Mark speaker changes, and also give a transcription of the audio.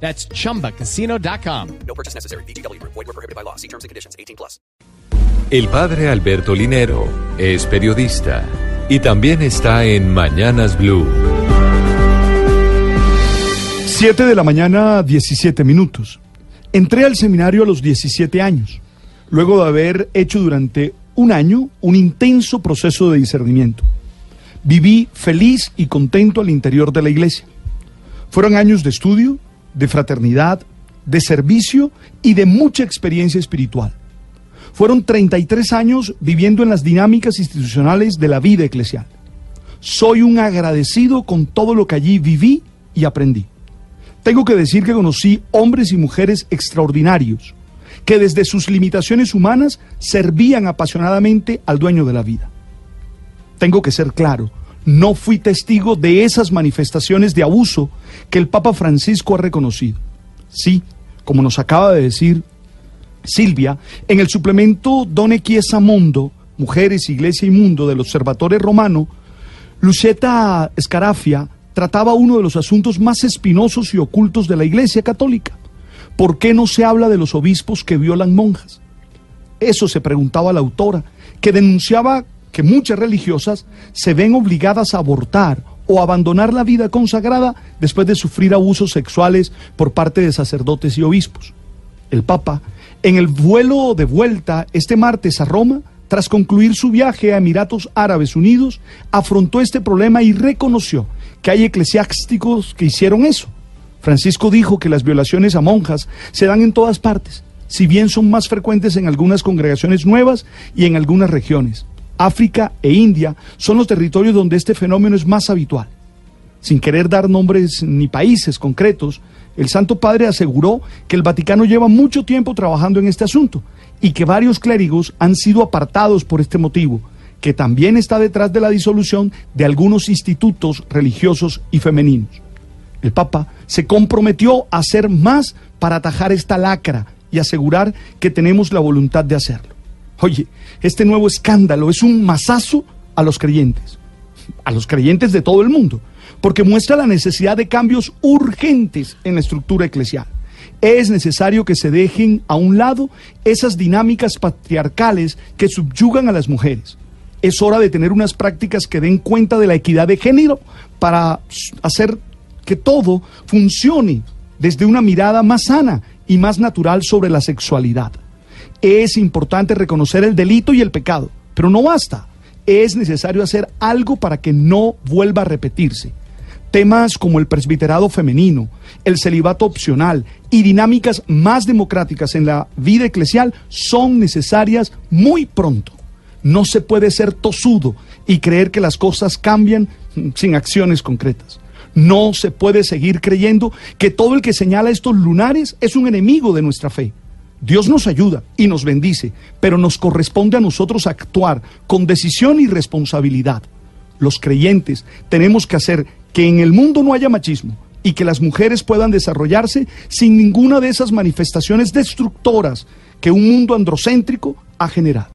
Speaker 1: That's chumbacasino.com.
Speaker 2: No purchase necessary. BGW. Void were prohibited by law. See terms and conditions. 18 plus.
Speaker 3: El padre Alberto Linero es periodista y también está en Mañanas Blue.
Speaker 4: 7 de la mañana, 17 minutos. Entré al seminario a los 17 años, luego de haber hecho durante un año un intenso proceso de discernimiento. Viví feliz y contento al interior de la iglesia. Fueron años de estudio, de fraternidad, de servicio y de mucha experiencia espiritual. Fueron 33 años viviendo en las dinámicas institucionales de la vida eclesial. Soy un agradecido con todo lo que allí viví y aprendí. Tengo que decir que conocí hombres y mujeres extraordinarios, que desde sus limitaciones humanas servían apasionadamente al dueño de la vida. Tengo que ser claro, no fui testigo de esas manifestaciones de abuso que el Papa Francisco ha reconocido. Sí, como nos acaba de decir Silvia, en el suplemento Done Chiesa Mundo, Mujeres, Iglesia y Mundo del Observatorio Romano, Lucetta Scarafia trataba uno de los asuntos más espinosos y ocultos de la Iglesia Católica. ¿Por qué no se habla de los obispos que violan monjas? Eso se preguntaba la autora, que denunciaba que muchas religiosas se ven obligadas a abortar o abandonar la vida consagrada después de sufrir abusos sexuales por parte de sacerdotes y obispos. El Papa, en el vuelo de vuelta este martes a Roma, tras concluir su viaje a Emiratos Árabes Unidos, afrontó este problema y reconoció que hay eclesiásticos que hicieron eso. Francisco dijo que las violaciones a monjas se dan en todas partes, si bien son más frecuentes en algunas congregaciones nuevas y en algunas regiones. África e India son los territorios donde este fenómeno es más habitual. Sin querer dar nombres ni países concretos, el Santo Padre aseguró que el Vaticano lleva mucho tiempo trabajando en este asunto y que varios clérigos han sido apartados por este motivo, que también está detrás de la disolución de algunos institutos religiosos y femeninos. El Papa se comprometió a hacer más para atajar esta lacra y asegurar que tenemos la voluntad de hacerlo. Oye, este nuevo escándalo es un masazo a los creyentes, a los creyentes de todo el mundo, porque muestra la necesidad de cambios urgentes en la estructura eclesial. Es necesario que se dejen a un lado esas dinámicas patriarcales que subyugan a las mujeres. Es hora de tener unas prácticas que den cuenta de la equidad de género para hacer que todo funcione desde una mirada más sana y más natural sobre la sexualidad. Es importante reconocer el delito y el pecado, pero no basta. Es necesario hacer algo para que no vuelva a repetirse. Temas como el presbiterado femenino, el celibato opcional y dinámicas más democráticas en la vida eclesial son necesarias muy pronto. No se puede ser tosudo y creer que las cosas cambian sin acciones concretas. No se puede seguir creyendo que todo el que señala estos lunares es un enemigo de nuestra fe. Dios nos ayuda y nos bendice, pero nos corresponde a nosotros actuar con decisión y responsabilidad. Los creyentes tenemos que hacer que en el mundo no haya machismo y que las mujeres puedan desarrollarse sin ninguna de esas manifestaciones destructoras que un mundo androcéntrico ha generado.